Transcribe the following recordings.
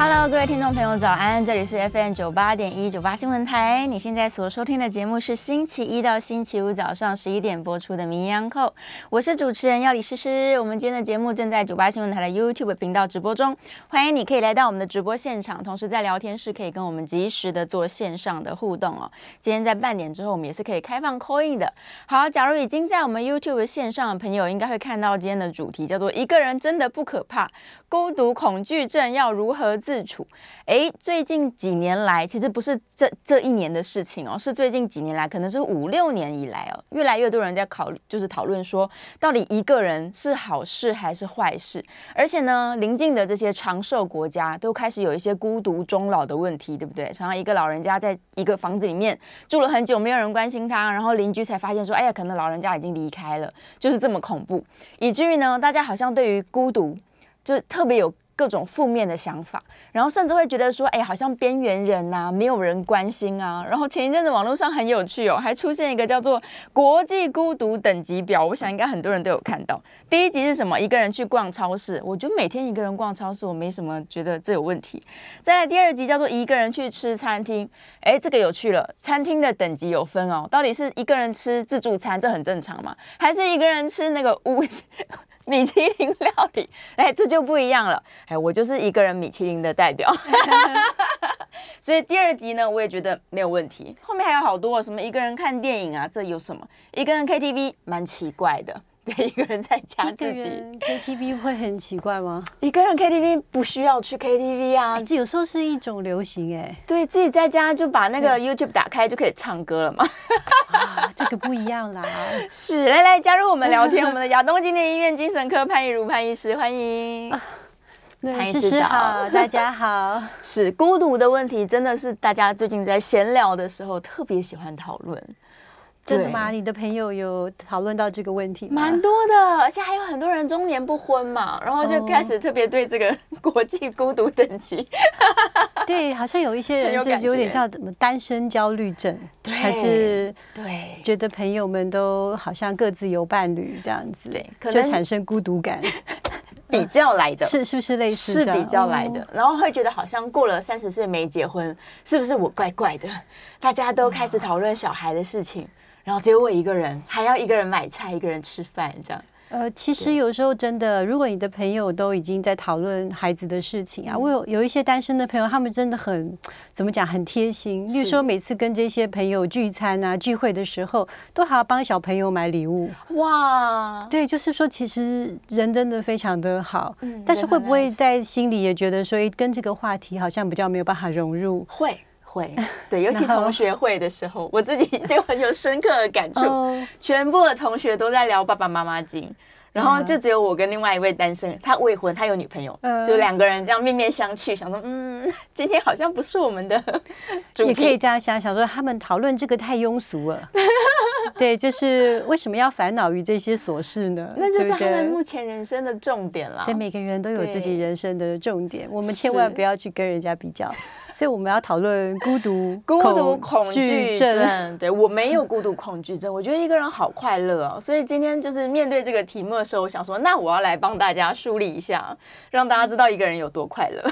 Hello，各位听众朋友，早安！这里是 FM 九八点一九八新闻台。你现在所收听的节目是星期一到星期五早上十一点播出的《名医央叩》，我是主持人药理诗诗。我们今天的节目正在九八新闻台的 YouTube 频道直播中，欢迎你可以来到我们的直播现场，同时在聊天室可以跟我们及时的做线上的互动哦。今天在半点之后，我们也是可以开放 Coin 的。好，假如已经在我们 YouTube 线上的朋友，应该会看到今天的主题叫做“一个人真的不可怕，孤独恐惧症要如何”。自处，哎，最近几年来，其实不是这这一年的事情哦，是最近几年来，可能是五六年以来哦，越来越多人在考虑，就是讨论说，到底一个人是好事还是坏事？而且呢，邻近的这些长寿国家都开始有一些孤独终老的问题，对不对？常常一个老人家在一个房子里面住了很久，没有人关心他，然后邻居才发现说，哎呀，可能老人家已经离开了，就是这么恐怖，以至于呢，大家好像对于孤独就特别有。各种负面的想法，然后甚至会觉得说，哎，好像边缘人呐，没有人关心啊。然后前一阵子网络上很有趣哦，还出现一个叫做国际孤独等级表，我想应该很多人都有看到。第一集是什么？一个人去逛超市，我觉得每天一个人逛超市，我没什么觉得这有问题。再来第二集叫做一个人去吃餐厅，哎，这个有趣了，餐厅的等级有分哦，到底是一个人吃自助餐，这很正常嘛？还是一个人吃那个五？米其林料理，哎，这就不一样了。哎，我就是一个人米其林的代表，所以第二集呢，我也觉得没有问题。后面还有好多什么一个人看电影啊，这有什么？一个人 KTV 蛮奇怪的。对，一个人在家自己 KTV 会很奇怪吗？一个人 KTV 不需要去 KTV 啊，这有时候是一种流行哎。对，自己在家就把那个 YouTube 打开就可以唱歌了嘛。啊，这个不一样啦。是，来来加入我们聊天，我们的亚东纪念医院精神科潘怡如潘医师，欢迎。潘医师好，大家好。是孤独的问题，真的是大家最近在闲聊的时候特别喜欢讨论。真的吗？你的朋友有讨论到这个问题吗？蛮多的，而且还有很多人中年不婚嘛，然后就开始特别对这个 国际孤独等级。Oh. 对，好像有一些人是有点叫什么单身焦虑症，对，还是对，觉得朋友们都好像各自有伴侣这样子，对，就产生孤独感，比较来的，是是不是类似是比较来的，然后会觉得好像过了三十岁没结婚，是不是我怪怪的？大家都开始讨论小孩的事情。然后只有我一个人，还要一个人买菜，一个人吃饭，这样。呃，其实有时候真的，如果你的朋友都已经在讨论孩子的事情啊，嗯、我有有一些单身的朋友，他们真的很怎么讲，很贴心。例如说，每次跟这些朋友聚餐啊、聚会的时候，都还要帮小朋友买礼物。哇，对，就是说，其实人真的非常的好。嗯，但是会不会在心里也觉得说，跟这个话题好像比较没有办法融入？会。会，对，尤其同学会的时候，我自己 就很有深刻的感受。全部的同学都在聊爸爸妈妈经，然后就只有我跟另外一位单身，他未婚，他有女朋友，就两个人这样面面相觑，想说，嗯，今天好像不是我们的主题。也可以这样想，想说他们讨论这个太庸俗了。对，就是为什么要烦恼于这些琐事呢？那就是他们目前人生的重点了。所以每个人都有自己人生的重点，我们千万不要去跟人家比较。所以我们要讨论孤独、孤独恐惧症。对，我没有孤独恐惧症，我觉得一个人好快乐哦。所以今天就是面对这个题目的时候，我想说，那我要来帮大家梳理一下，让大家知道一个人有多快乐。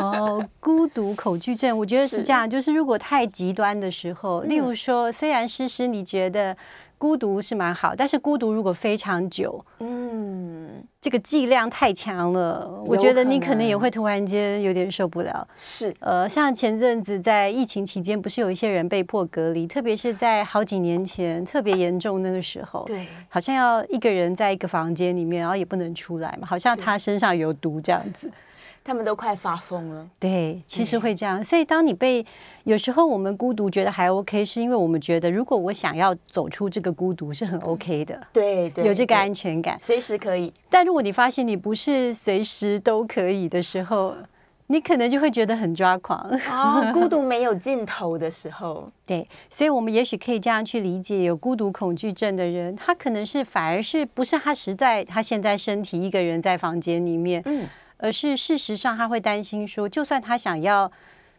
哦，孤独恐惧症，我觉得是这样，是就是如果太极端的时候，例如说，虽然诗诗你觉得孤独是蛮好，但是孤独如果非常久，嗯，这个剂量太强了，我觉得你可能也会突然间有点受不了。是，呃，像前阵子在疫情期间，不是有一些人被迫隔离，特别是在好几年前特别严重那个时候，对，好像要一个人在一个房间里面，然后也不能出来嘛，好像他身上有毒这样子。他们都快发疯了。对，其实会这样。所以当你被有时候我们孤独觉得还 OK，是因为我们觉得如果我想要走出这个孤独是很 OK 的。对对，有这个安全感，随时可以。但如果你发现你不是随时都可以的时候，你可能就会觉得很抓狂。哦，孤独没有尽头的时候。对，所以我们也许可以这样去理解，有孤独恐惧症的人，他可能是反而是不是他实在他现在身体一个人在房间里面，嗯。而是事实上，他会担心说，就算他想要，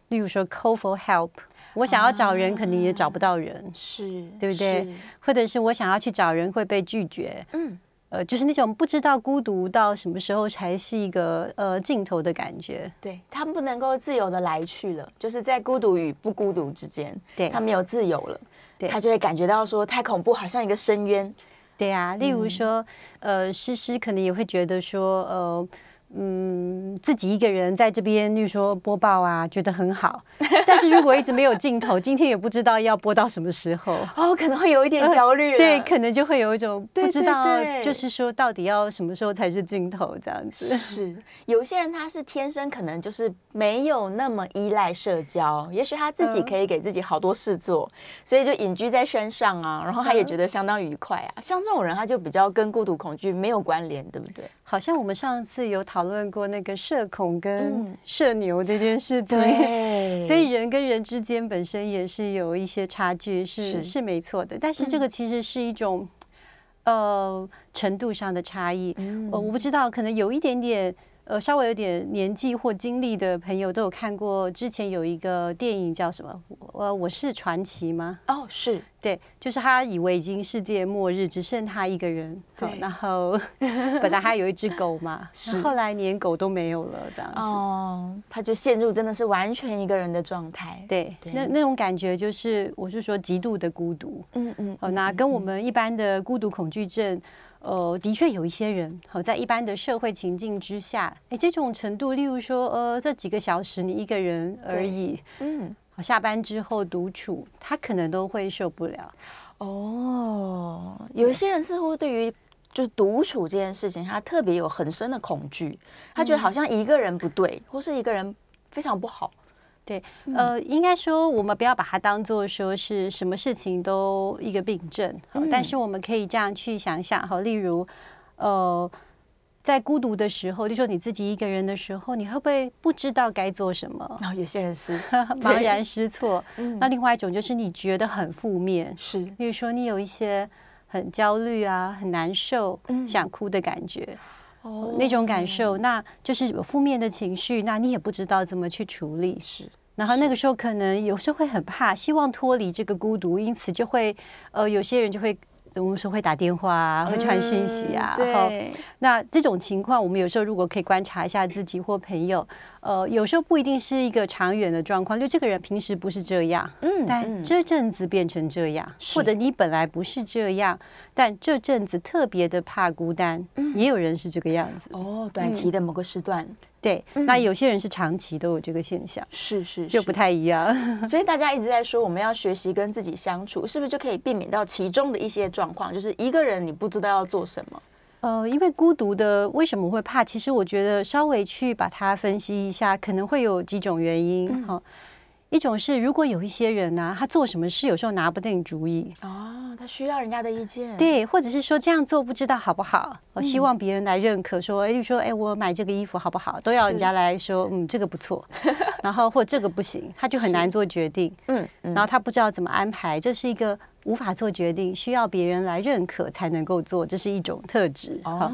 例如说 call for help，我想要找人，肯定也找不到人，是对不对？或者是我想要去找人会被拒绝，嗯，呃，就是那种不知道孤独到什么时候才是一个呃尽头的感觉。对，他不能够自由的来去了，就是在孤独与不孤独之间，对，他没有自由了，对，他就会感觉到说太恐怖，好像一个深渊。对啊，例如说，嗯、呃，诗诗可能也会觉得说，呃。嗯，自己一个人在这边，例如说播报啊，觉得很好。但是如果一直没有镜头，今天也不知道要播到什么时候，哦，可能会有一点焦虑、呃。对，可能就会有一种不知道，就是说到底要什么时候才是镜头这样子。是，有些人他是天生可能就是没有那么依赖社交，也许他自己可以给自己好多事做，嗯、所以就隐居在山上啊，然后他也觉得相当愉快啊。嗯、像这种人，他就比较跟孤独恐惧没有关联，对不对？好像我们上次有讨论过那个社恐跟社牛这件事情，嗯、所以人跟人之间本身也是有一些差距，是是，是没错的。但是这个其实是一种、嗯、呃程度上的差异。嗯、呃，我不知道，可能有一点点。呃，稍微有点年纪或经历的朋友都有看过，之前有一个电影叫什么？呃，我是传奇吗？哦，是对，就是他以为已经世界末日，只剩他一个人。对，然后本来他有一只狗嘛，是后来连狗都没有了，这样子。哦，他就陷入真的是完全一个人的状态。对，对那那种感觉就是，我是说极度的孤独。嗯嗯。哦，那跟我们一般的孤独恐惧症。呃，的确有一些人，好在一般的社会情境之下，哎，这种程度，例如说，呃，这几个小时你一个人而已，嗯，好，下班之后独处，他可能都会受不了。哦，有一些人似乎对于就是独处这件事情，他特别有很深的恐惧，他觉得好像一个人不对，或是一个人非常不好。对，呃，应该说我们不要把它当做说是什么事情都一个病症，好，但是我们可以这样去想想哈，例如，呃，在孤独的时候，就说你自己一个人的时候，你会不会不知道该做什么？然后有些人是 茫然失措。那另外一种就是你觉得很负面，是，例如说你有一些很焦虑啊、很难受、嗯、想哭的感觉，哦，那种感受，那就是有负面的情绪，那你也不知道怎么去处理，是。然后那个时候可能有时候会很怕，希望脱离这个孤独，因此就会呃，有些人就会我们说会打电话啊，会传讯息啊。嗯、然后那这种情况，我们有时候如果可以观察一下自己或朋友，呃，有时候不一定是一个长远的状况，就这个人平时不是这样，嗯，但这阵子变成这样，或者你本来不是这样，但这阵子特别的怕孤单，嗯，也有人是这个样子。哦，短期的某个时段。对，那有些人是长期都有这个现象，是是，就不太一样。所以大家一直在说，我们要学习跟自己相处，是不是就可以避免到其中的一些状况？就是一个人你不知道要做什么。呃，因为孤独的为什么会怕？其实我觉得稍微去把它分析一下，可能会有几种原因哈。一种是，如果有一些人呢、啊，他做什么事有时候拿不定主意哦，他需要人家的意见，对，或者是说这样做不知道好不好，我、嗯、希望别人来认可说，哎，就说，哎，我买这个衣服好不好，都要人家来说，嗯，这个不错，然后或这个不行，他就很难做决定，嗯，嗯，然后他不知道怎么安排，这是一个。无法做决定，需要别人来认可才能够做，这是一种特质。哦，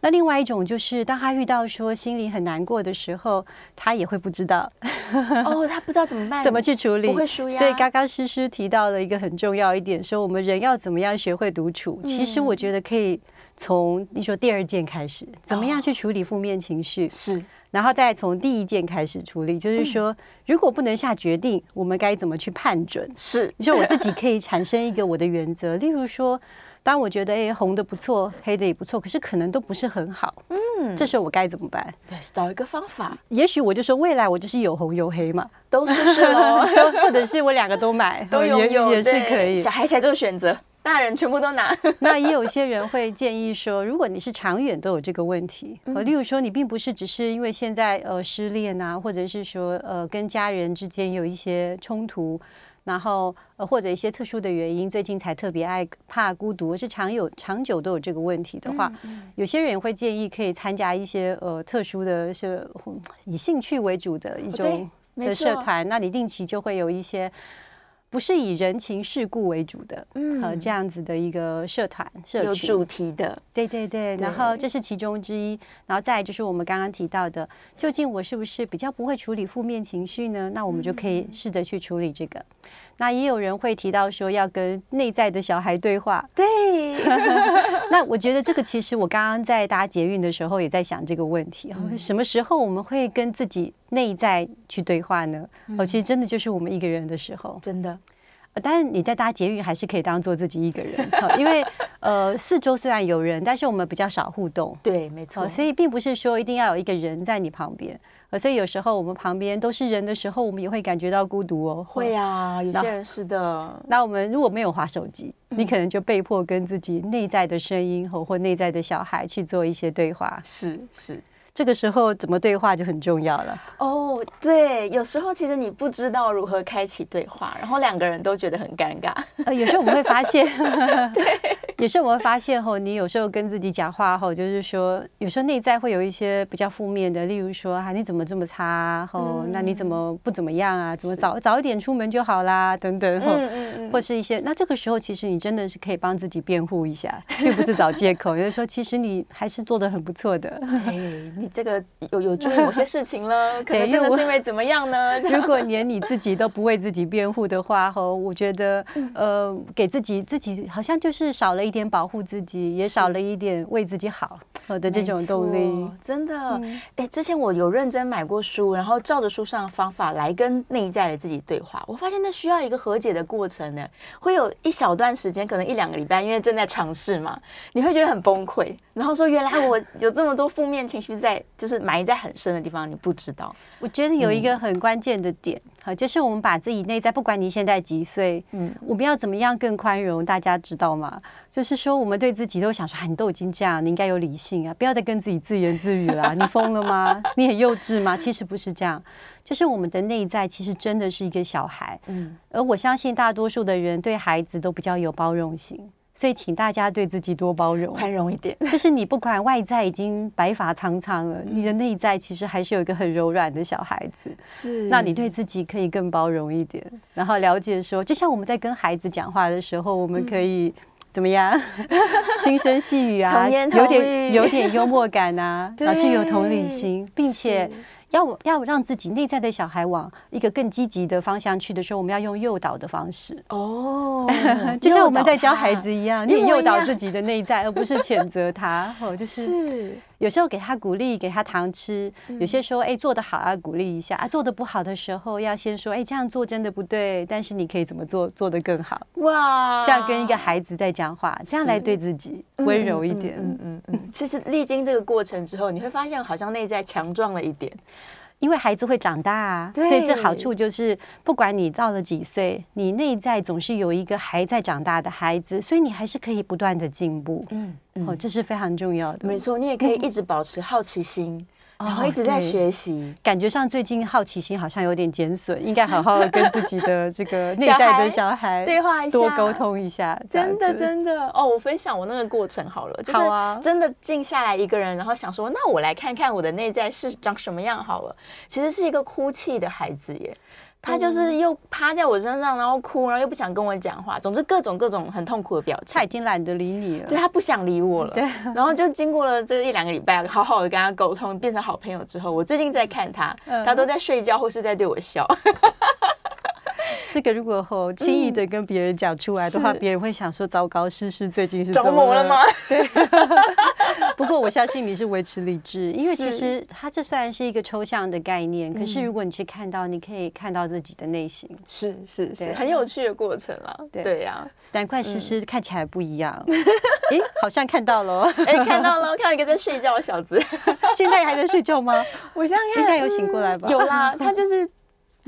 那另外一种就是，当他遇到说心里很难过的时候，他也会不知道。哦，他不知道怎么办，怎么去处理，不会纾压。所以刚刚诗诗提到了一个很重要一点，说我们人要怎么样学会独处。嗯。其实我觉得可以从你说第二件开始，怎么样去处理负面情绪？是，然后再从第一件开始处理，就是说，如果不能下决定，我们该怎么去判准？是，你说我自己可以产生一个我的原则，例如说。当我觉得哎，红的不错，黑的也不错，可是可能都不是很好。嗯，这时候我该怎么办？对，找一个方法。也许我就说，未来我就是有红有黑嘛，都试试喽，或者是我两个都买，都有有也是可以。小孩才做选择，大人全部都拿。那也有些人会建议说，如果你是长远都有这个问题，呃，例如说你并不是只是因为现在呃失恋啊，或者是说呃跟家人之间有一些冲突。然后呃，或者一些特殊的原因，最近才特别爱怕孤独，是常有长久都有这个问题的话，嗯嗯、有些人也会建议可以参加一些呃特殊的是以兴趣为主的一种的社团，那你定期就会有一些。不是以人情世故为主的，嗯，和，这样子的一个社团社群，有主题的，对对对，然后这是其中之一，然后再就是我们刚刚提到的，究竟我是不是比较不会处理负面情绪呢？那我们就可以试着去处理这个。那也有人会提到说要跟内在的小孩对话，对。那我觉得这个其实我刚刚在搭捷运的时候也在想这个问题，什么时候我们会跟自己内在去对话呢？哦，其实真的就是我们一个人的时候，真的。但是你在搭捷运还是可以当做自己一个人，因为呃四周虽然有人，但是我们比较少互动。对，没错。所以并不是说一定要有一个人在你旁边。所以有时候我们旁边都是人的时候，我们也会感觉到孤独哦。会啊，有些人是的。那我们如果没有划手机，你可能就被迫跟自己内在的声音和或内在的小孩去做一些对话。是是。这个时候怎么对话就很重要了哦。对，有时候其实你不知道如何开启对话，然后两个人都觉得很尴尬。呃，有时候我们会发现，对，有时候我们会发现后，你有时候跟自己讲话后，就是说，有时候内在会有一些比较负面的，例如说，啊，你怎么这么差？哦，那你怎么不怎么样啊？怎么早早一点出门就好啦？等等，嗯嗯嗯，或是一些，那这个时候其实你真的是可以帮自己辩护一下，并不是找借口，就是说，其实你还是做的很不错的。对，你。这个有有注意 某些事情了，可能真的是因为怎么样呢？如果连你自己都不为自己辩护的话，哈，我觉得呃，给自己自己好像就是少了一点保护自己，也少了一点为自己好的这种动力。真的，哎、嗯，之前我有认真买过书，然后照着书上的方法来跟内在的自己对话，我发现那需要一个和解的过程呢，会有一小段时间，可能一两个礼拜，因为正在尝试嘛，你会觉得很崩溃，然后说原来我有这么多负面情绪在。就是埋在很深的地方，你不知道。我觉得有一个很关键的点，好、嗯，就是我们把自己内在，不管你现在几岁，嗯，我们要怎么样更宽容？大家知道吗？就是说，我们对自己都想说，啊，你都已经这样，你应该有理性啊，不要再跟自己自言自语了，你疯了吗？你很幼稚吗？其实不是这样，就是我们的内在其实真的是一个小孩，嗯，而我相信大多数的人对孩子都比较有包容心。所以，请大家对自己多包容、宽容一点。就是你不管外在已经白发苍苍了，你的内在其实还是有一个很柔软的小孩子。是，那你对自己可以更包容一点，然后了解说，就像我们在跟孩子讲话的时候，我们可以怎么样？轻声细语啊，有点有点幽默感啊，然后具有同理心，并且。要要让自己内在的小孩往一个更积极的方向去的时候，我们要用诱导的方式哦，就像我们在教孩子一样，你也诱导自己的内在，而不是谴责他。哦，就是。是有时候给他鼓励，给他糖吃；有些时候，哎，做得好啊鼓励一下啊，做得不好的时候要先说，哎，这样做真的不对，但是你可以怎么做，做得更好。哇，像跟一个孩子在讲话，这样来对自己温柔一点。嗯嗯嗯。其实历经这个过程之后，你会发现好像内在强壮了一点。因为孩子会长大啊，所以这好处就是，不管你到了几岁，你内在总是有一个还在长大的孩子，所以你还是可以不断的进步。嗯，哦，这是非常重要的。没错，你也可以一直保持好奇心。然后一直在学习，感觉上最近好奇心好像有点减损，应该好好的跟自己的这个内在的小孩对话一下，多沟通一下。真的真的哦，我分享我那个过程好了，就是真的静下来一个人，然后想说，那我来看看我的内在是长什么样好了。其实是一个哭泣的孩子耶。他就是又趴在我身上，然后哭，然后又不想跟我讲话，总之各种各种很痛苦的表情。他已经懒得理你了，对，他不想理我了。对，然后就经过了这一两个礼拜，好好的跟他沟通，变成好朋友之后，我最近在看他，他都在睡觉或是在对我笑。这个如果后轻易的跟别人讲出来的话，别人会想说：糟糕，诗诗最近是着魔了吗？对。不过我相信你是维持理智，因为其实它这虽然是一个抽象的概念，可是如果你去看到，你可以看到自己的内心，是是是，很有趣的过程啊。对呀，难怪诗诗看起来不一样。哎，好像看到了，哎，看到了，看到一个在睡觉的小子，现在还在睡觉吗？我现在应该有醒过来吧？有啦，他就是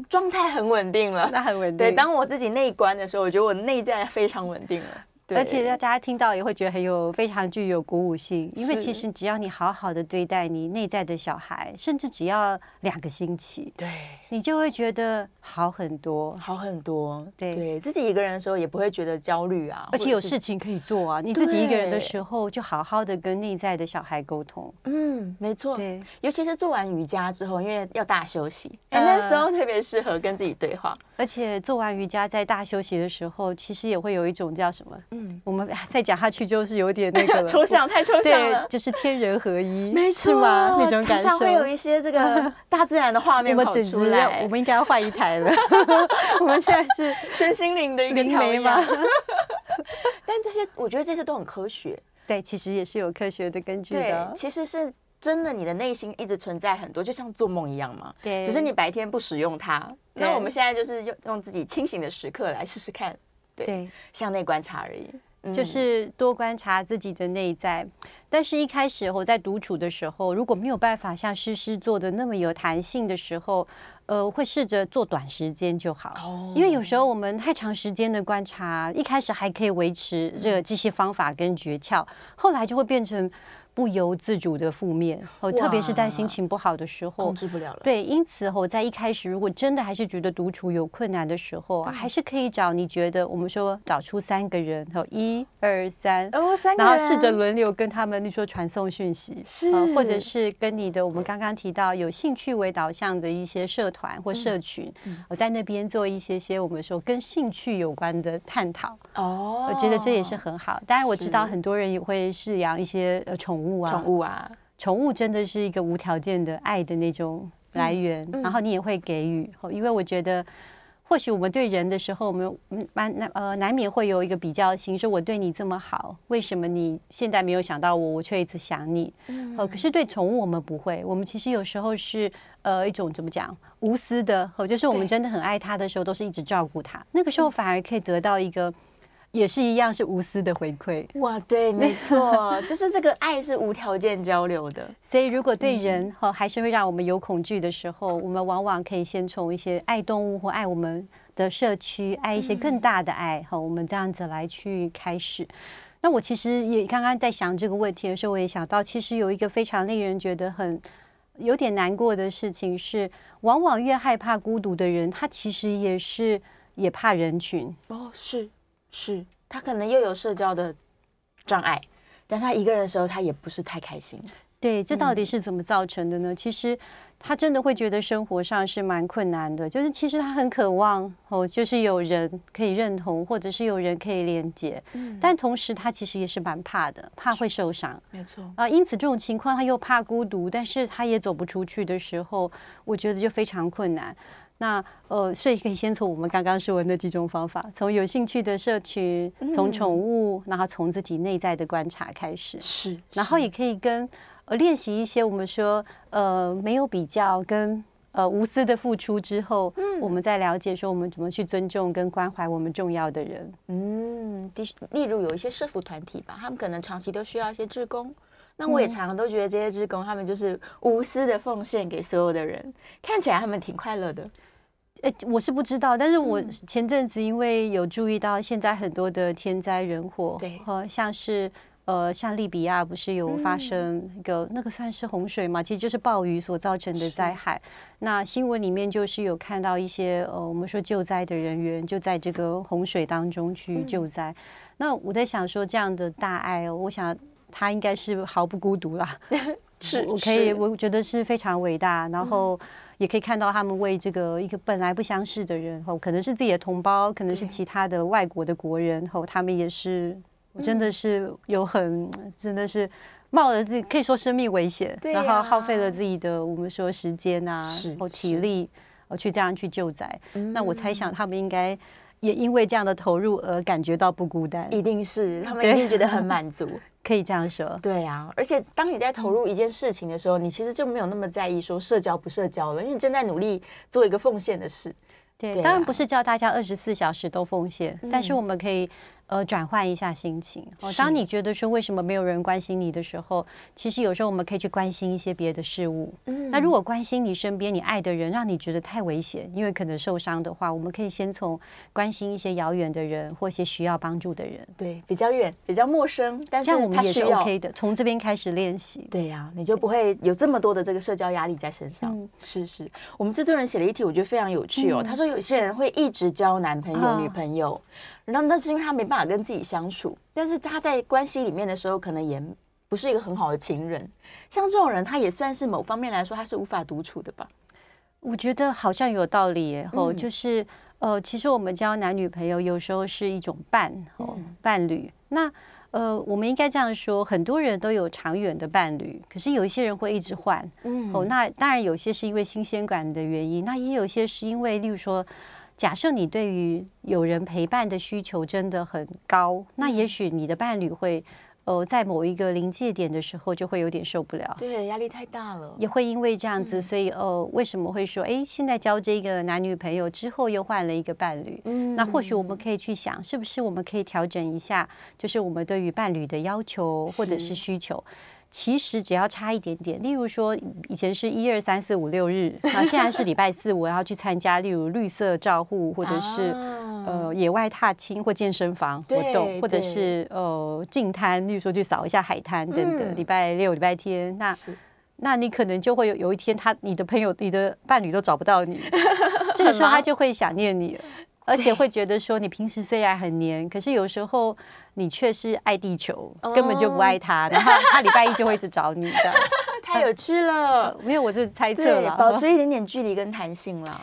状态很稳定了，那很稳定。对，当我自己内观的时候，我觉得我内在非常稳定了。而且大家听到也会觉得很有非常具有鼓舞性，因为其实只要你好好的对待你内在的小孩，甚至只要两个星期，对，你就会觉得好很多，好很多。对，对自己一个人的时候也不会觉得焦虑啊，而且有事情可以做啊。你自己一个人的时候，就好好的跟内在的小孩沟通。嗯，没错。对，尤其是做完瑜伽之后，因为要大休息，哎，那时候特别适合跟自己对话。而且做完瑜伽在大休息的时候，其实也会有一种叫什么？嗯，我们再讲下去就是有点那个 抽象，太抽象了。对，就是天人合一，没错吗？那种感受。常常会有一些这个 大自然的画面跑出来。我们应该要换一台了。我们现在是身心灵的一个灵媒吗？但这些我觉得这些都很科学。对，其实也是有科学的根据的。其实是。真的，你的内心一直存在很多，就像做梦一样嘛。对。只是你白天不使用它。那我们现在就是用用自己清醒的时刻来试试看。对。向内观察而已。就是多观察自己的内在。但是，一开始我在独处的时候，如果没有办法像诗诗做的那么有弹性的时候，呃，会试着做短时间就好。哦。因为有时候我们太长时间的观察，一开始还可以维持这个这些方法跟诀窍，后来就会变成。不由自主的负面哦，特别是在心情不好的时候，控制不了了。对，因此哦在一开始，如果真的还是觉得独处有困难的时候，还是可以找你觉得我们说找出三个人，哦，一二三，哦，三个人，然后试着轮流跟他们，你说传送讯息，是，或者是跟你的我们刚刚提到有兴趣为导向的一些社团或社群，我在那边做一些些我们说跟兴趣有关的探讨。哦，我觉得这也是很好。当然我知道很多人也会饲养一些呃宠物。宠物啊，宠物啊，宠物真的是一个无条件的爱的那种来源，嗯。嗯、然后你也会给予，因为我觉得，或许我们对人的时候，我们难难呃难免会有一个比较心，说我对你这么好，为什么你现在没有想到我，我却一直想你？嗯，可是对宠物我们不会，我们其实有时候是呃一种怎么讲无私的，就是我们真的很爱它的时候，都是一直照顾它，那个时候反而可以得到一个。也是一样，是无私的回馈。哇，对，没错，就是这个爱是无条件交流的。所以，如果对人哈还是会让我们有恐惧的时候，我们往往可以先从一些爱动物或爱我们的社区，爱一些更大的爱哈，我们这样子来去开始。那我其实也刚刚在想这个问题的时候，我也想到，其实有一个非常令人觉得很有点难过的事情是，往往越害怕孤独的人，他其实也是也怕人群。哦，是。是他可能又有社交的障碍，但他一个人的时候，他也不是太开心。对，这到底是怎么造成的呢？嗯、其实他真的会觉得生活上是蛮困难的，就是其实他很渴望哦，就是有人可以认同，或者是有人可以连接。嗯，但同时他其实也是蛮怕的，怕会受伤。没错啊，因此这种情况他又怕孤独，但是他也走不出去的时候，我觉得就非常困难。那呃，所以可以先从我们刚刚说的那几种方法，从有兴趣的社群，从宠物，然后从自己内在的观察开始，是，然后也可以跟呃练习一些我们说呃没有比较跟呃无私的付出之后，嗯，我们再了解说我们怎么去尊重跟关怀我们重要的人，嗯，例例如有一些社服团体吧，他们可能长期都需要一些志工，那我也常常都觉得这些志工他们就是无私的奉献给所有的人，看起来他们挺快乐的。哎，我是不知道，但是我前阵子因为有注意到现在很多的天灾人祸，对，和像是呃，像利比亚不是有发生一个、嗯、那个算是洪水嘛，其实就是暴雨所造成的灾害。那新闻里面就是有看到一些呃，我们说救灾的人员就在这个洪水当中去救灾。嗯、那我在想说，这样的大爱哦，我想他应该是毫不孤独啦，是，我可以，我觉得是非常伟大，然后。嗯也可以看到他们为这个一个本来不相识的人，后可能是自己的同胞，可能是其他的外国的国人，后他们也是真的是有很真的是冒着自己可以说生命危险，然后耗费了自己的我们说时间啊，或体力，呃去这样去救灾。嗯、那我猜想他们应该也因为这样的投入而感觉到不孤单，一定是他们一定觉得很满足，可以这样说。对啊，而且当你在投入一件事情的时候，你其实就没有那么在意说社交不社交了，因为你正在努力做一个奉献的事。对，对啊、当然不是叫大家二十四小时都奉献，嗯、但是我们可以。呃，转换一下心情。哦，当你觉得说为什么没有人关心你的时候，其实有时候我们可以去关心一些别的事物。嗯，那如果关心你身边你爱的人让你觉得太危险，因为可能受伤的话，我们可以先从关心一些遥远的人或一些需要帮助的人。对，比较远、比较陌生，但是这样我们也是 OK 的。从这边开始练习。对呀、啊，你就不会有这么多的这个社交压力在身上。嗯、是是，我们制作人写了一题，我觉得非常有趣哦。嗯、他说有些人会一直交男朋友、哦、女朋友。那那是因为他没办法跟自己相处，但是他在关系里面的时候，可能也不是一个很好的情人。像这种人，他也算是某方面来说，他是无法独处的吧？我觉得好像有道理耶。哦、嗯，就是呃，其实我们交男女朋友有时候是一种伴哦，嗯、伴侣。那呃，我们应该这样说，很多人都有长远的伴侣，可是有一些人会一直换。嗯，哦，那当然有些是因为新鲜感的原因，那也有些是因为，例如说。假设你对于有人陪伴的需求真的很高，那也许你的伴侣会，呃，在某一个临界点的时候就会有点受不了，对，压力太大了，也会因为这样子，所以呃，为什么会说，哎，现在交这个男女朋友之后又换了一个伴侣？嗯，那或许我们可以去想，是不是我们可以调整一下，就是我们对于伴侣的要求或者是。需求。其实只要差一点点，例如说以前是一二三四五六日，那现在是礼拜四，我要去参加，例如绿色照护，或者是、啊、呃野外踏青或健身房活动，或者是呃净滩，例如说去扫一下海滩等等。嗯、礼拜六、礼拜天，那那你可能就会有有一天，他你的朋友、你的伴侣都找不到你，这个时候他就会想念你了。而且会觉得说，你平时虽然很黏，可是有时候你却是爱地球，根本就不爱他。然后他礼拜一就会一直找你，这样 太有趣了。没有，我是猜测了，保持一点点距离跟弹性了。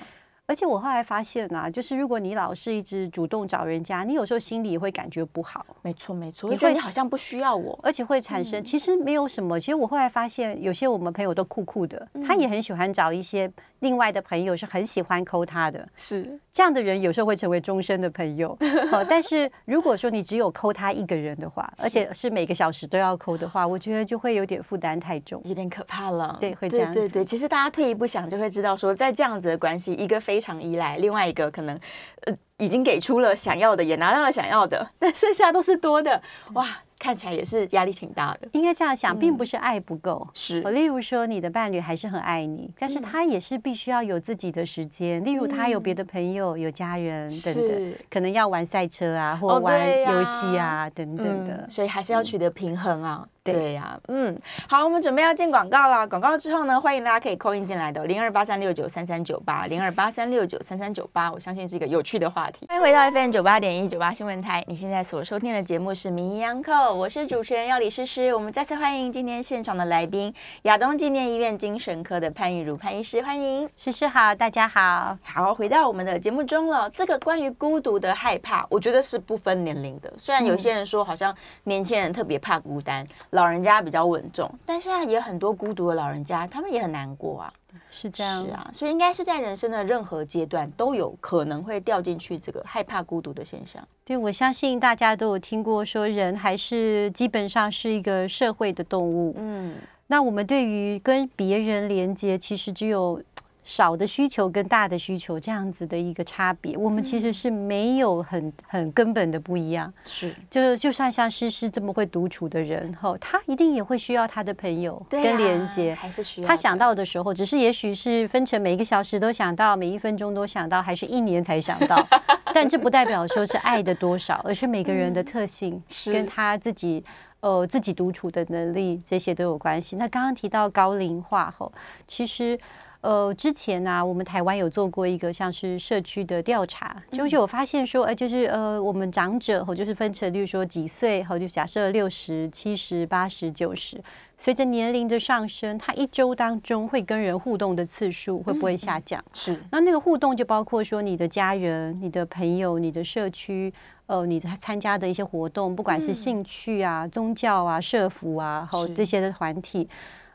而且我后来发现啊，就是如果你老是一直主动找人家，你有时候心里也会感觉不好。没错，没错，你觉得你好像不需要我，而且会产生其实没有什么。其实我后来发现，有些我们朋友都酷酷的，他也很喜欢找一些另外的朋友，是很喜欢抠他的。是这样的人，有时候会成为终身的朋友。好，但是如果说你只有抠他一个人的话，而且是每个小时都要抠的话，我觉得就会有点负担太重，有点可怕了。对，会这样。对对对，其实大家退一步想，就会知道说，在这样子的关系，一个非常依赖，另外。一个可能，呃，已经给出了想要的，也拿到了想要的，但剩下都是多的，哇！看起来也是压力挺大的，应该这样想，并不是爱不够，嗯、是。例如说，你的伴侣还是很爱你，但是他也是必须要有自己的时间，嗯、例如他有别的朋友、有家人等等，可能要玩赛车啊，或玩游戏啊、哦、等等的、嗯，所以还是要取得平衡啊。嗯、对呀、啊，嗯，好，我们准备要进广告了。广告之后呢，欢迎大家可以 call in 进来的零二八三六九三三九八零二八三六九三三九八，我相信是一个有趣的话题。欢迎回到 FM 九八点一九八新闻台，你现在所收听的节目是《名医央叩》，我是主持人。要李诗诗，我们再次欢迎今天现场的来宾，亚东纪念医院精神科的潘玉如潘医师，欢迎诗诗好，大家好，好，回到我们的节目中了。这个关于孤独的害怕，我觉得是不分年龄的。虽然有些人说好像年轻人特别怕孤单，嗯、老人家比较稳重，但现在也很多孤独的老人家，他们也很难过啊。是这样，是啊，所以应该是在人生的任何阶段都有可能会掉进去这个害怕孤独的现象。对，我相信大家都有听过说，人还是基本上是一个社会的动物。嗯，那我们对于跟别人连接，其实只有。少的需求跟大的需求这样子的一个差别，我们其实是没有很很根本的不一样。是，就就算像诗诗这么会独处的人，哈，他一定也会需要他的朋友跟连接，还是需要。他想到的时候，只是也许是分成每一个小时都想到，每一分钟都想到，还是一年才想到。但这不代表说是爱的多少，而是每个人的特性跟他自己呃自己独处的能力这些都有关系。那刚刚提到高龄化后，其实。呃，之前呢、啊，我们台湾有做过一个像是社区的调查，就是有发现说，哎，就是呃，我们长者吼，就是分成，例如说几岁，吼，就假设六十、七十、八十、九十，随着年龄的上升，他一周当中会跟人互动的次数会不会下降？嗯、是。那那个互动就包括说，你的家人、你的朋友、你的社区，呃，你的参加的一些活动，不管是兴趣啊、宗教啊、社福啊，好这些的团体。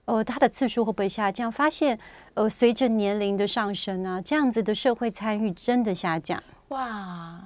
呃，它的次数会不会下降？发现，呃，随着年龄的上升啊，这样子的社会参与真的下降。哇！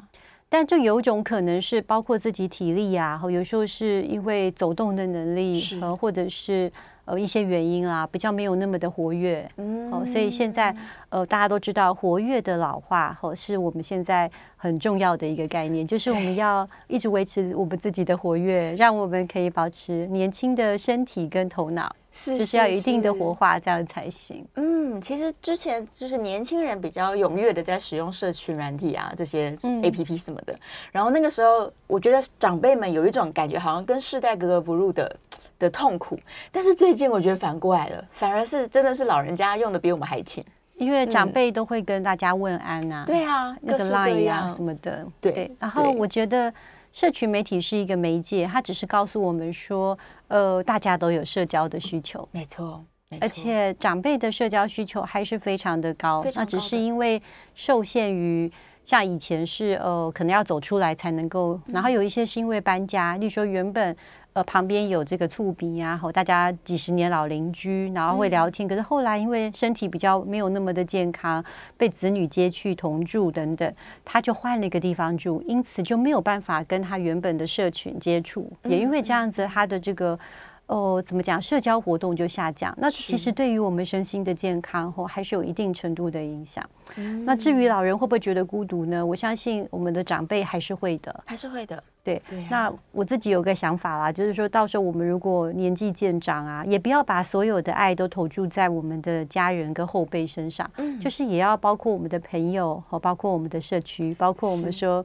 但就有一种可能是包括自己体力啊，有时候是因为走动的能力，呃，或者是。呃，一些原因啦，比较没有那么的活跃，嗯，哦，所以现在呃，大家都知道活跃的老化，哦，是我们现在很重要的一个概念，就是我们要一直维持我们自己的活跃，让我们可以保持年轻的身体跟头脑，是，就是要有一定的活化，这样才行。嗯，其实之前就是年轻人比较踊跃的在使用社群软体啊，这些 APP 什么的，嗯，然后那个时候我觉得长辈们有一种感觉，好像跟世代格格不入的。的痛苦，但是最近我觉得反过来了，反而是真的是老人家用的比我们还勤，因为长辈都会跟大家问安啊，对啊，那个 line 啊什么的，对。然后我觉得社群媒体是一个媒介，它只是告诉我们说，呃，大家都有社交的需求，没错，而且长辈的社交需求还是非常的高，那只是因为受限于。像以前是呃，可能要走出来才能够，然后有一些是因为搬家，例如说原本呃旁边有这个醋鼻啊，和大家几十年老邻居，然后会聊天，可是后来因为身体比较没有那么的健康，被子女接去同住等等，他就换了一个地方住，因此就没有办法跟他原本的社群接触，也因为这样子他的这个。哦，怎么讲？社交活动就下降，那其实对于我们身心的健康，或还是有一定程度的影响。嗯。那至于老人会不会觉得孤独呢？我相信我们的长辈还是会的，还是会的。对，对啊。那我自己有个想法啦，就是说到时候我们如果年纪渐长啊，也不要把所有的爱都投注在我们的家人跟后辈身上，嗯，就是也要包括我们的朋友，和包括我们的社区，包括我们说。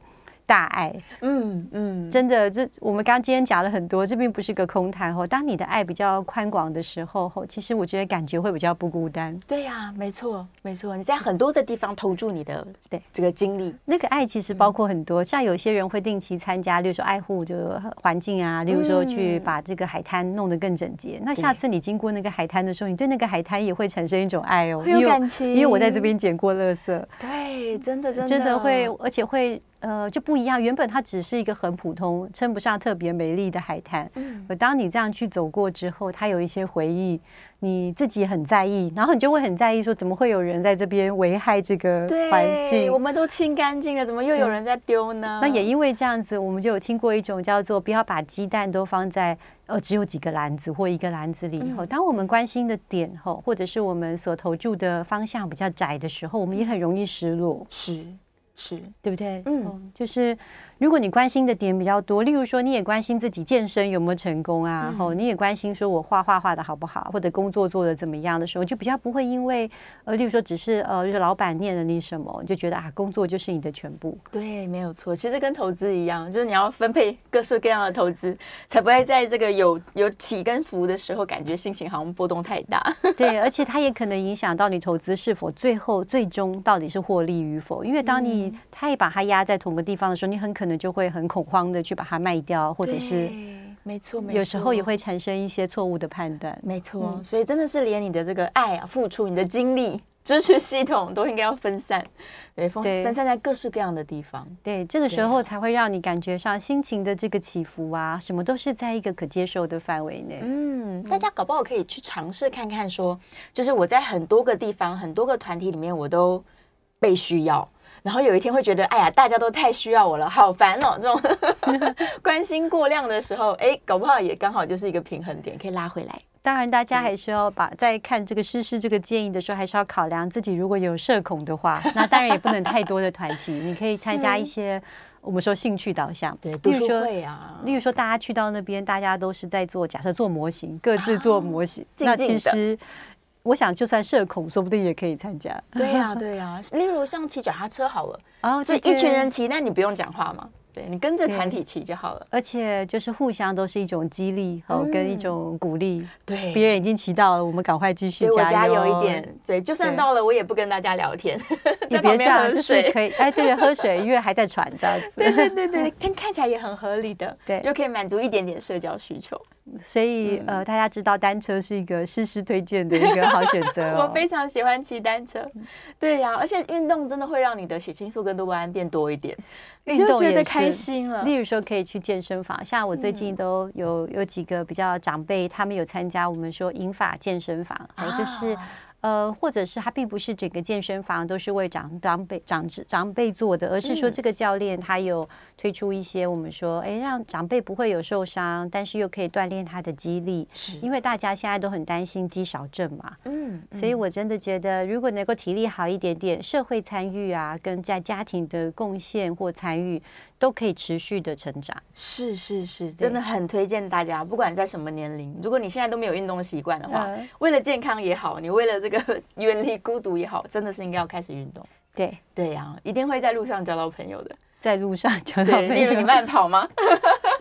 大爱，嗯嗯，真的，这我们刚刚今天讲了很多，这并不是个空谈哦。当你的爱比较宽广的时候，其实我觉得感觉会比较不孤单。对呀、啊，没错，没错，你在很多的地方投注你的对这个精力，那个爱其实包括很多，像有些人会定期参加，例如说爱护这个环境啊，例如说去把这个海滩弄得更整洁。那下次你经过那个海滩的时候，你对那个海滩也会产生一种爱哦，有感情，因为我在这边捡过垃圾。对，真的真的真的会，而且会。呃，就不一样。原本它只是一个很普通、称不上特别美丽的海滩。嗯，而当你这样去走过之后，它有一些回忆，你自己很在意，然后你就会很在意，说怎么会有人在这边危害这个环境？我们都清干净了，怎么又有人在丢呢？那也因为这样子，我们就有听过一种叫做“不要把鸡蛋都放在呃只有几个篮子或一个篮子里”。以后，当我们关心的点后，或者是我们所投注的方向比较窄的时候，我们也很容易失落。是。是对不对？嗯，就是如果你关心的点比较多，例如说你也关心自己健身有没有成功啊，然后、嗯、你也关心说我画画画的好不好，或者工作做的怎么样的时候，就比较不会因为呃，例如说只是呃，就是老板念了你什么，就觉得啊，工作就是你的全部。对，没有错。其实跟投资一样，就是你要分配各式各样的投资，才不会在这个有 有起跟伏的时候，感觉心情好像波动太大。对，而且它也可能影响到你投资是否最后最终到底是获利与否，因为当你、太把它压在同个地方的时候，你很可能就会很恐慌的去把它卖掉，或者是没错，有时候也会产生一些错误的判断。没错，嗯，所以真的是连你的这个爱啊、付出、你的精力、支持系统都应该要分散，对，分分散在各式各样的地方。对，这个时候才会让你感觉上心情的这个起伏啊，什么都是在一个可接受的范围内。嗯，大家搞不好可以去尝试看看，说，就是我在很多个地方、很多个团体里面，我都被需要。然后有一天会觉得，哎呀，大家都太需要我了，好烦哦！这种 关心过量的时候，哎，搞不好也刚好就是一个平衡点，可以拉回来。当然，大家还是要把在看这个诗诗这个建议的时候，还是要考量自己如果有社恐的话，那当然也不能太多的团体，你可以参加一些我们说兴趣导向，对，例如说啊。例如说，大家去到那边，大家都是在做，假设做模型，各自做模型，啊、那其实。我想，就算社恐，说不定也可以参加。对呀、啊，对呀、啊。例如像骑脚踏车好了，哦，就一群人骑，那你不用讲话嘛？对，你跟着团体骑就好了。而且就是互相都是一种激励和跟一种鼓励。对，别人已经骑到了，我们赶快继续加油。加油一点。对，就算到了，我也不跟大家聊天，你别这样，就是可以。哎，对，喝水，因为还在喘这样子。对对对对，看看起来也很合理的。对，又可以满足一点点社交需求。所以、嗯、呃，大家知道单车是一个事事推荐的一个好选择、哦。我非常喜欢骑单车，对呀、啊，而且运动真的会让你的血清素跟多巴胺变多一点，运动觉得开心了。例如说可以去健身房，像我最近都有有几个比较长辈，他们有参加我们说银法健身房，啊、就是。呃，或者是他并不是整个健身房都是为长长辈长长辈做的，而是说这个教练他有推出一些我们说，哎，让长辈不会有受伤，但是又可以锻炼他的肌力。是，因为大家现在都很担心肌少症嘛。嗯，所以我真的觉得，如果能够体力好一点点，社会参与啊，跟在家庭的贡献或参与。都可以持续的成长，是是是，真的很推荐大家，不管在什么年龄，如果你现在都没有运动习惯的话，嗯、为了健康也好，你为了这个 远离孤独也好，真的是应该要开始运动。对对呀、啊，一定会在路上交到朋友的，在路上交到朋友。例如你慢跑吗？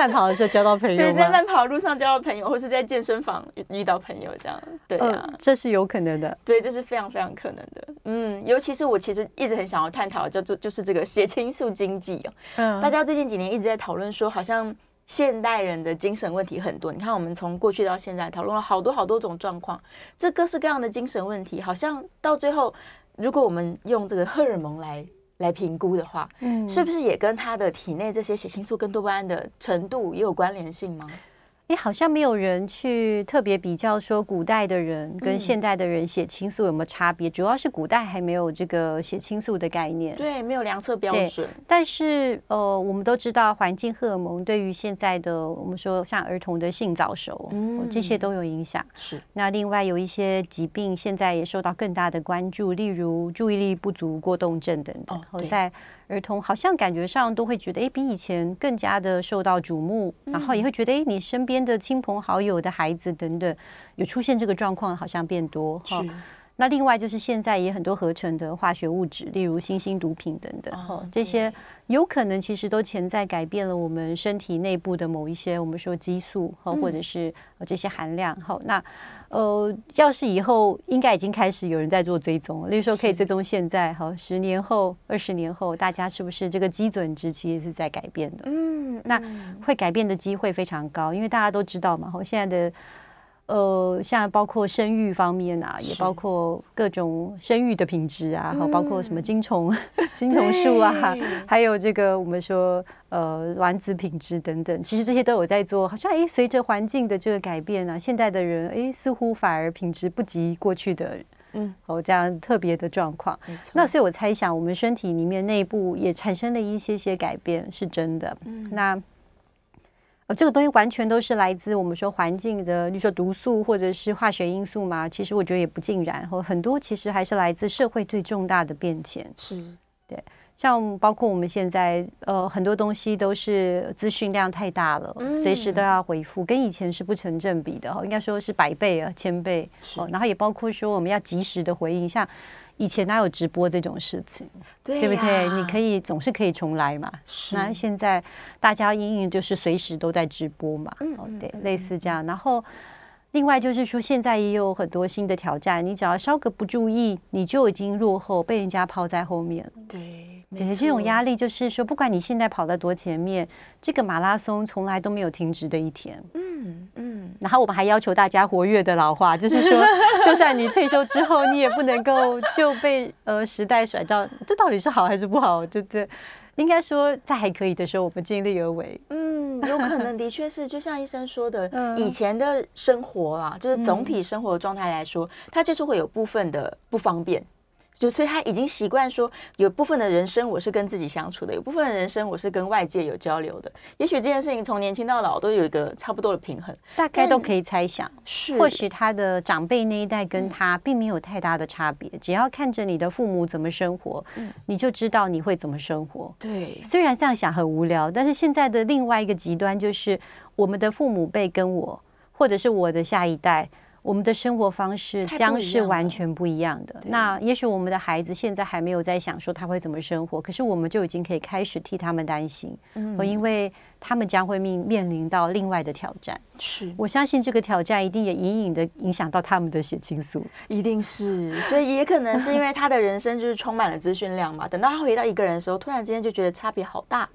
慢跑的时候交到朋友，对，在慢跑路上交到朋友，或是在健身房遇到朋友，这样，对啊、呃，这是有可能的，对，这是非常非常可能的，嗯，尤其是我其实一直很想要探讨，叫做就是这个血清素经济哦，嗯，大家最近几年一直在讨论说，好像现代人的精神问题很多，你看我们从过去到现在讨论了好多好多种状况，这各式各样的精神问题，好像到最后，如果我们用这个荷尔蒙来。来评估的话，嗯，是不是也跟他的体内这些血清素跟多巴胺的程度也有关联性吗？哎，好像没有人去特别比较说古代的人跟现代的人写倾诉有没有差别，嗯、主要是古代还没有这个写倾诉的概念，对，没有量测标准。但是呃，我们都知道环境荷尔蒙对于现在的我们说像儿童的性早熟，嗯，这些都有影响。是。那另外有一些疾病现在也受到更大的关注，例如注意力不足过动症等等。哦，在。儿童好像感觉上都会觉得，哎，比以前更加的受到瞩目，嗯、然后也会觉得，哎，你身边的亲朋好友的孩子等等，有出现这个状况，好像变多哈。那另外就是现在也很多合成的化学物质，例如新兴毒品等等，哈、哦，这些有可能其实都潜在改变了我们身体内部的某一些我们说激素哈，或者是这些含量哈、嗯。那呃，要是以后应该已经开始有人在做追踪，例如说可以追踪现在哈，十年后、二十年后，大家是不是这个基准值其实是在改变的？嗯，那会改变的机会非常高，因为大家都知道嘛，哈，现在的。呃，像包括生育方面啊，也包括各种生育的品质啊，好，包括什么精虫、精虫数啊，还有这个我们说呃卵子品质等等，其实这些都有在做。好像哎，随着环境的这个改变啊，现代的人哎，似乎反而品质不及过去的，嗯，哦，这样特别的状况。那所以我猜想，我们身体里面内部也产生了一些些改变，是真的。嗯，那。这个东西完全都是来自我们说环境的，你说毒素或者是化学因素嘛？其实我觉得也不尽然，和很多其实还是来自社会最重大的变迁。是，对，像包括我们现在呃很多东西都是资讯量太大了，嗯、随时都要回复，跟以前是不成正比的哈，应该说是百倍啊，千倍。哦，然后也包括说我们要及时的回应，像。以前哪有直播这种事情，对，对不对？你可以总是可以重来嘛。那现在大家因为就是随时都在直播嘛，对，类似这样。然后另外就是说，现在也有很多新的挑战，你只要稍个不注意，你就已经落后，被人家抛在后面了。对，对，这种压力就是说，不管你现在跑在多前面，这个马拉松从来都没有停止的一天。嗯嗯，然后我们还要求大家活跃的老化，就是说，就算你退休之后，你也不能够就被呃时代甩掉，这到底是好还是不好？对不对？应该说在还可以的时候，我们尽力而为。嗯，有可能的确是，就像医生说的，以前的生活啊，就是总体生活状态来说，它就是会有部分的不方便。就所以他已经习惯说，有部分的人生我是跟自己相处的，有部分的人生我是跟外界有交流的。也许这件事情从年轻到老都有一个差不多的平衡，大概都可以猜想。是，或许他的长辈那一代跟他并没有太大的差别，只要看着你的父母怎么生活，你就知道你会怎么生活。对，虽然这样想很无聊，但是现在的另外一个极端就是我们的父母辈跟我，或者是我的下一代。我们的生活方式将是完全不一样的。那也许我们的孩子现在还没有在想说他会怎么生活，可是我们就已经可以开始替他们担心，嗯，因为他们将会面面临到另外的挑战。是，我相信这个挑战一定也隐隐的影响到他们的血清素，一定是。所以也可能是因为他的人生就是充满了资讯量嘛。等到他回到一个人的时候，突然之间就觉得差别好大。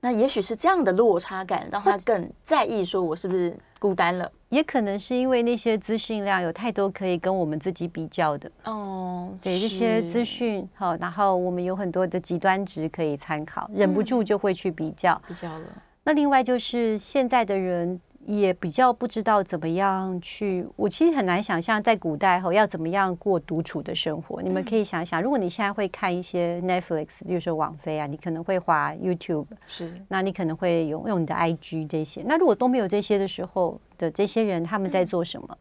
那也许是这样的落差感，让他更在意说我是不是孤单了。也可能是因为那些资讯量有太多可以跟我们自己比较的。哦，对，这些资讯好，然后我们有很多的极端值可以参考，忍不住就会去比较。比较了。那另外就是现在的人。也比较不知道怎么样去，我其实很难想象在古代后要怎么样过独处的生活。你们可以想想，如果你现在会看一些 Netflix，比如说网飞啊，你可能会滑 YouTube，是，那你可能会用用你的 IG 这些。那如果都没有这些的时候的这些人，他们在做什么？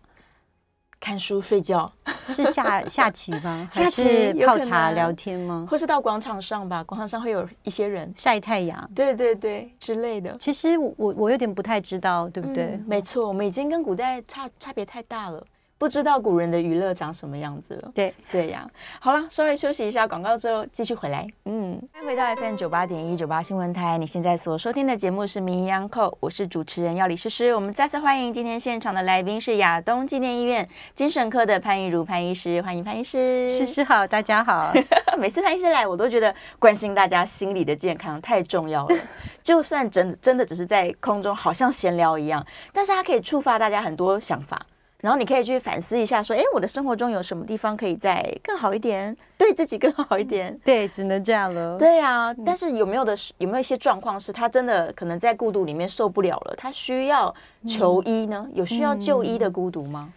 看书睡觉 是下下棋吗？还是泡茶聊天吗？或是到广场上吧，广场上会有一些人晒太阳，对对对之类的。其实我我有点不太知道，对不对？嗯，没错，我们已经跟古代差差别太大了。不知道古人的娱乐长什么样子了。对对呀，好了，稍微休息一下广告之后继续回来。嗯，欢迎回到 FM 九八点一九八新闻台，你现在所收听的节目是《名医央叩》，我是主持人要李诗诗。我们再次欢迎今天现场的来宾是亚东纪念医院精神科的潘怡如潘医师，欢迎潘医师。诗诗好，大家好。每次潘医师来，我都觉得关心大家心理的健康太重要了。就算真真的只是在空中好像闲聊一样，但是它可以触发大家很多想法。然后你可以去反思一下，说，哎，我的生活中有什么地方可以再更好一点，对自己更好一点？对，只能这样了。对啊，但是有没有的，有没有一些状况是他真的可能在孤独里面受不了了，他需要求医呢？有需要就医的孤独吗？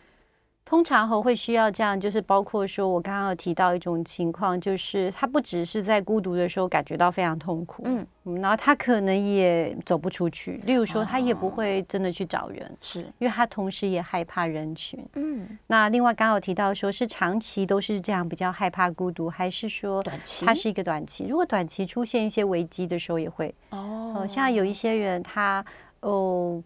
通常和会需要这样，就是包括说，我刚刚有提到一种情况，就是他不只是在孤独的时候感觉到非常痛苦，嗯，然后他可能也走不出去。例如说，他也不会真的去找人，是因为他同时也害怕人群，嗯。那另外刚刚有提到说，是长期都是这样比较害怕孤独，还是说短期？他是一个短期。如果短期出现一些危机的时候，也会哦。像有一些人，他哦。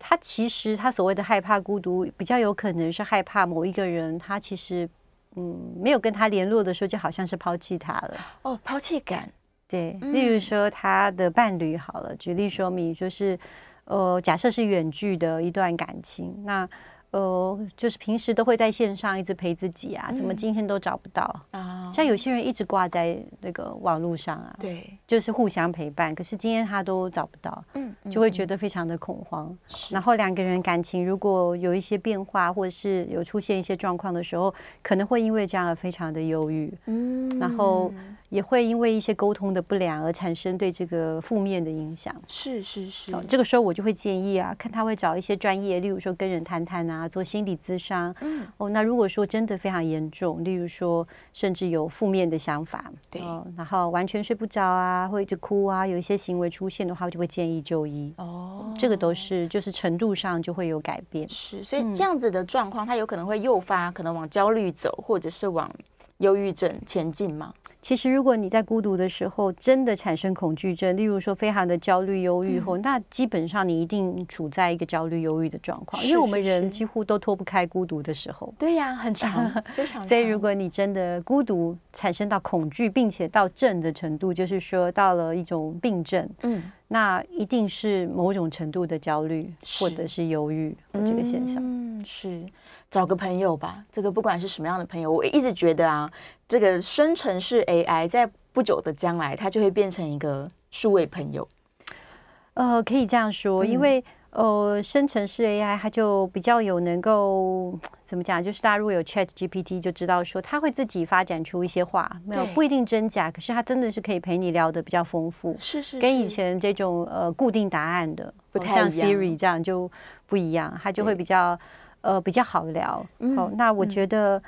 他其实他所谓的害怕孤独，比较有可能是害怕某一个人，他其实嗯没有跟他联络的时候，就好像是抛弃他了。哦，抛弃感。对，例如说他的伴侣好了，举例说明就是，呃，假设是远距的一段感情，那。呃，就是平时都会在线上一直陪自己啊，怎么今天都找不到啊？嗯、像有些人一直挂在那个网络上啊，对，就是互相陪伴，可是今天他都找不到，嗯，就会觉得非常的恐慌。是然后两个人感情如果有一些变化，或者是有出现一些状况的时候，可能会因为这样而非常的忧郁，嗯，然后。也会因为一些沟通的不良而产生对这个负面的影响。是是是，这个时候我就会建议啊，看他会找一些专业，例如说跟人谈谈啊，做心理咨商。嗯。哦，那如果说真的非常严重，例如说甚至有负面的想法，对，哦，然后完全睡不着啊，会一直哭啊，有一些行为出现的话，我就会建议就医。哦，这个都是就是程度上就会有改变。是，所以这样子的状况，它有可能会诱发可能往焦虑走，或者是往忧郁症前进吗？其实，如果你在孤独的时候真的产生恐惧症，例如说非常的焦虑、忧郁后，嗯、那基本上你一定处在一个焦虑、忧郁的状况，是是是，因为我们人几乎都脱不开孤独的时候。对呀，很长，非常长。所以，如果你真的孤独产生到恐惧，并且到症的程度，就是说到了一种病症，嗯，那一定是某种程度的焦虑或者是忧郁这个现象。嗯，是。找个朋友吧，这个不管是什么样的朋友，我一直觉得啊，这个生成式 AI 在不久的将来，它就会变成一个数位朋友。呃，可以这样说，因为、嗯、呃，生成式 AI 它就比较有能够怎么讲，就是大家如果有 Chat GPT 就知道说，它会自己发展出一些话，没有不一定真假，可是它真的是可以陪你聊的比较丰富，是，是是，跟以前这种呃固定答案的，不太像 Siri 这样就不一样，它就会比较。呃，比较好聊。嗯、哦，那我觉得，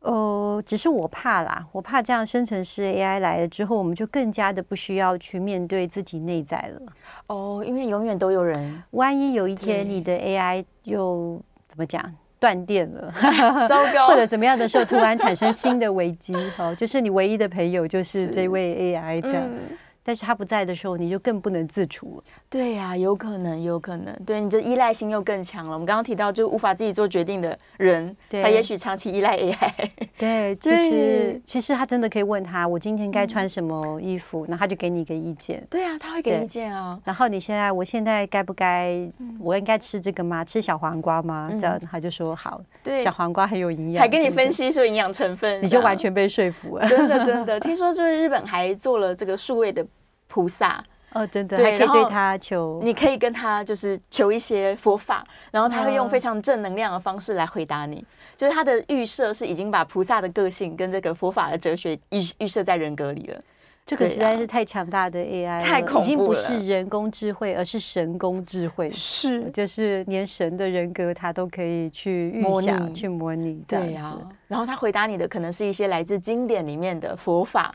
嗯、呃，只是我怕啦，我怕这样生成式 AI 来了之后，我们就更加的不需要去面对自己内在了。哦，因为永远都有人，万一有一天你的 AI 又怎么讲断电了，糟糕，或者怎么样的时候，突然产生新的危机，哦，就是你唯一的朋友就是这位 AI 这样。但是他不在的时候，你就更不能自处。对呀、啊，有可能，有可能。对，你的依赖性又更强了。我们刚刚提到，就无法自己做决定的人，他也许长期依赖 AI。对，其实其实他真的可以问他，我今天该穿什么衣服，那、嗯、他就给你一个意见。对啊，他会给意见啊。然后你现在，我现在该不该，我应该吃这个吗？吃小黄瓜吗？这样他就说好。对，小黄瓜很有营养，还跟你分析说营养成分，你就完全被说服了。真的真的，听说就是日本还做了这个数位的。菩萨哦，真的，对，还可以对他求，你可以跟他就是求一些佛法，然后他会用非常正能量的方式来回答你。就是他的预设是已经把菩萨的个性跟这个佛法的哲学预预设在人格里了。这个实在是太强大的 AI，太恐怖了，已经不是人工智慧，而是神工智慧。是，就是连神的人格他都可以去预想、去模拟。对呀，然后他回答你的可能是一些来自经典里面的佛法。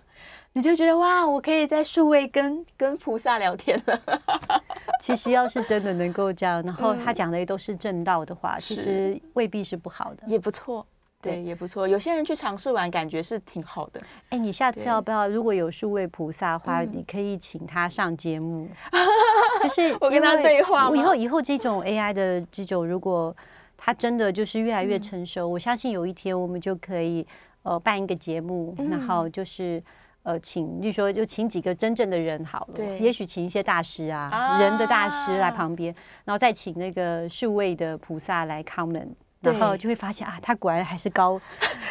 你就觉得哇，我可以在数位跟跟菩萨聊天了。其实要是真的能够这样，然后他讲的也都是正道的话，嗯、其实未必是不好的，也不错。对，也不错。有些人去尝试完，感觉是挺好的。哎，你下次要不要？如果有数位菩萨的话，你可以请他上节目，就是我跟他对话。以后以后这种 AI 的这种，如果他真的就是越来越成熟，我相信有一天我们就可以呃办一个节目，然后就是。呃，请，就说就请几个真正的人好了，对，也许请一些大师啊，啊人的大师来旁边，然后再请那个数位的菩萨来 comment。然后就会发现啊，他果然还是高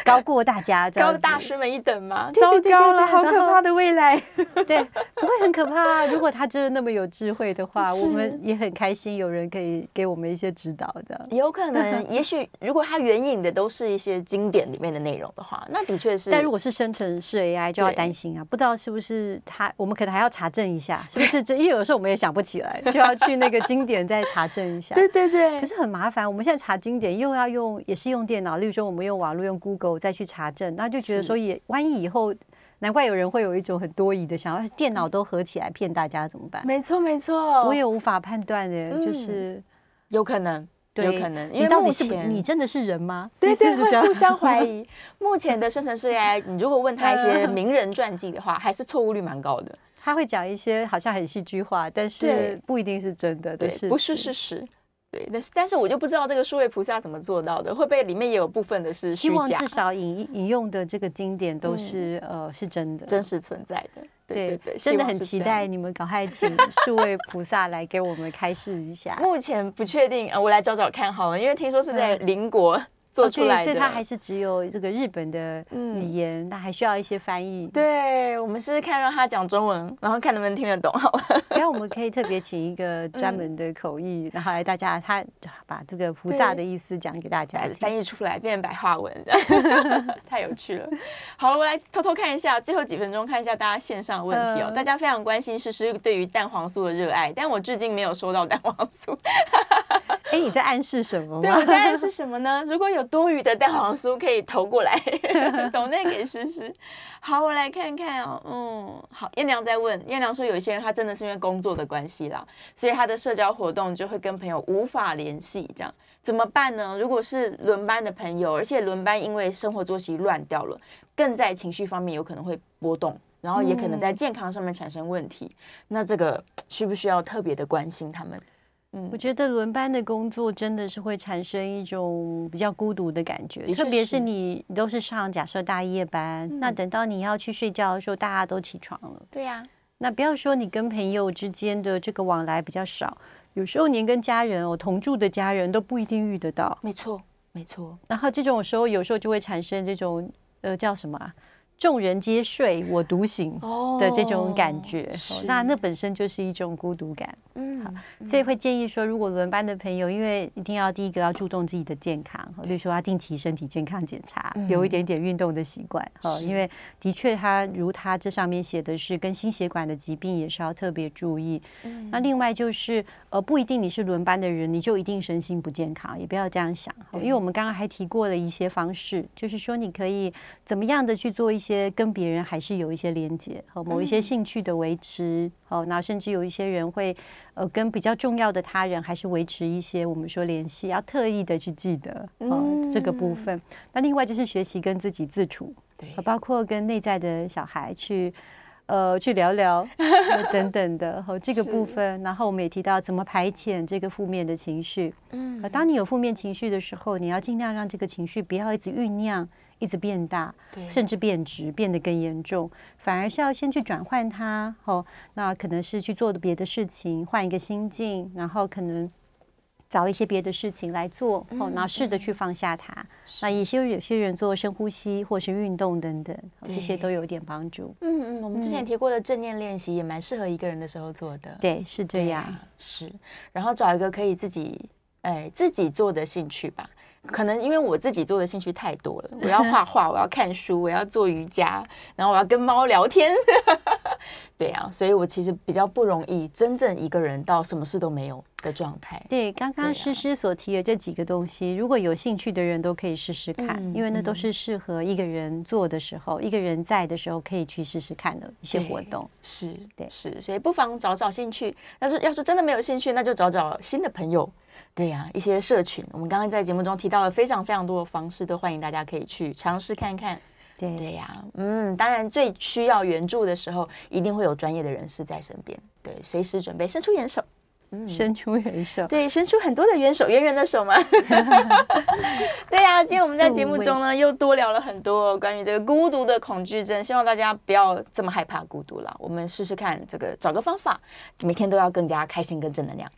高过大家，高大师们一等吗？糟糕了，好可怕的未来。对，不会很可怕。如果他真的那么有智慧的话，我们也很开心，有人可以给我们一些指导的。有可能，也许如果他援引的都是一些经典里面的内容的话，那的确是。但如果是生成式 AI，就要担心啊，不知道是不是他，我们可能还要查证一下，是不是这？因为有的时候我们也想不起来，就要去那个经典再查证一下。对对对。可是很麻烦，我们现在查经典又要。要用也是用电脑，例如说我们用网络用 Google 再去查证，那就觉得说也万一以后，难怪有人会有一种很多疑的想要电脑都合起来骗大家怎么办？没错没错，我也无法判断的，嗯、就是有可能，对有可能，因为目前你真的是人吗？对 对，對会互相怀疑。目前的生成式 AI，你如果问他一些名人传记的话，还是错误率蛮高的。他会讲一些好像很戏剧化，但是不一定是真的，对，不是事实。对，但是但是我就不知道这个数位菩萨怎么做到的，会不会里面也有部分的是虚假？希望至少引引用的这个经典都是、嗯、呃是真的，真实存在的。对对对，真的很期待你们赶快 请数位菩萨来给我们开示一下。目前不确定，呃，我来找找看好了，因为听说是在邻国。嗯做出来的，所以它还是只有这个日本的语言，那、嗯、还需要一些翻译。对，我们试试看让他讲中文，然后看能不能听得懂，好吧？然后我们可以特别请一个 专门的口译，嗯、然后来大家他把这个菩萨的意思讲给大家，翻译出来变成白话文，太有趣了。好了，我来偷偷看一下最后几分钟，看一下大家线上的问题哦。呃、大家非常关心诗诗对于蛋黄酥的热爱，但我至今没有收到蛋黄酥。哎，你在暗示什么吗？对，我在暗示什么呢？如果有多余的蛋黄酥，可以投过来，抖内给诗诗。好，我来看看哦。嗯，好，燕良在问，燕良说有一些人他真的是因为工作的关系啦，所以他的社交活动就会跟朋友无法联系，这样怎么办呢？如果是轮班的朋友，而且轮班因为生活作息乱掉了，更在情绪方面有可能会波动，然后也可能在健康上面产生问题，嗯、那这个需不需要特别的关心他们？嗯，我觉得轮班的工作真的是会产生一种比较孤独的感觉，特别是你都是上假设大夜班，嗯、那等到你要去睡觉的时候，大家都起床了。对呀、啊，那不要说你跟朋友之间的这个往来比较少，有时候连跟家人哦同住的家人都不一定遇得到。没错，没错。然后这种时候，有时候就会产生这种呃叫什么啊？众人皆睡，我独醒的这种感觉，哦、那那本身就是一种孤独感。嗯，好，所以会建议说，如果轮班的朋友，因为一定要第一个要注重自己的健康，比如说要定期身体健康检查，嗯、有一点点运动的习惯。哈，因为的确，他如他这上面写的是跟心血管的疾病也是要特别注意。嗯、那另外就是，呃，不一定你是轮班的人，你就一定身心不健康，也不要这样想。因为我们刚刚还提过了一些方式，就是说你可以怎么样的去做一些。些跟别人还是有一些连接和某一些兴趣的维持，哦，那甚至有一些人会呃跟比较重要的他人还是维持一些我们说联系，要特意的去记得嗯这个部分。那另外就是学习跟自己自处，对，包括跟内在的小孩去呃去聊聊等等的和这个部分。然后我们也提到怎么排遣这个负面的情绪。嗯，当你有负面情绪的时候，你要尽量让这个情绪不要一直酝酿。一直变大，甚至变直，变得更严重，反而是要先去转换它。哦，那可能是去做的别的事情，换一个心境，然后可能找一些别的事情来做，哦，然后试着去放下它。那有些有些人做深呼吸或是运动等等，这些都有点帮助。嗯嗯，我们之前提过的正念练习也蛮适合一个人的时候做的。对，是这样。是，然后找一个可以自己哎自己做的兴趣吧。可能因为我自己做的兴趣太多了，我要画画，我要看书，我要做瑜伽，然后我要跟猫聊天，对啊，所以我其实比较不容易真正一个人到什么事都没有的状态。对，刚刚诗诗所提的这几个东西，如果有兴趣的人都可以试试看，因为那都是适合一个人做的时候，一个人在的时候可以去试试看的一些活动。是，对，是，所以不妨找找兴趣。但是要是真的没有兴趣，那就找找新的朋友。对呀、啊，一些社群，我们刚刚在节目中提到了非常非常多的方式，都欢迎大家可以去尝试看看。对对呀、啊，嗯，当然最需要援助的时候，一定会有专业的人士在身边，对，随时准备伸出援手。嗯，伸出援手，对，伸出很多的援手，圆圆的手嘛。对呀、啊，今天我们在节目中呢，又多聊了很多关于这个孤独的恐惧症，希望大家不要这么害怕孤独了。我们试试看，这个找个方法，每天都要更加开心跟正能量。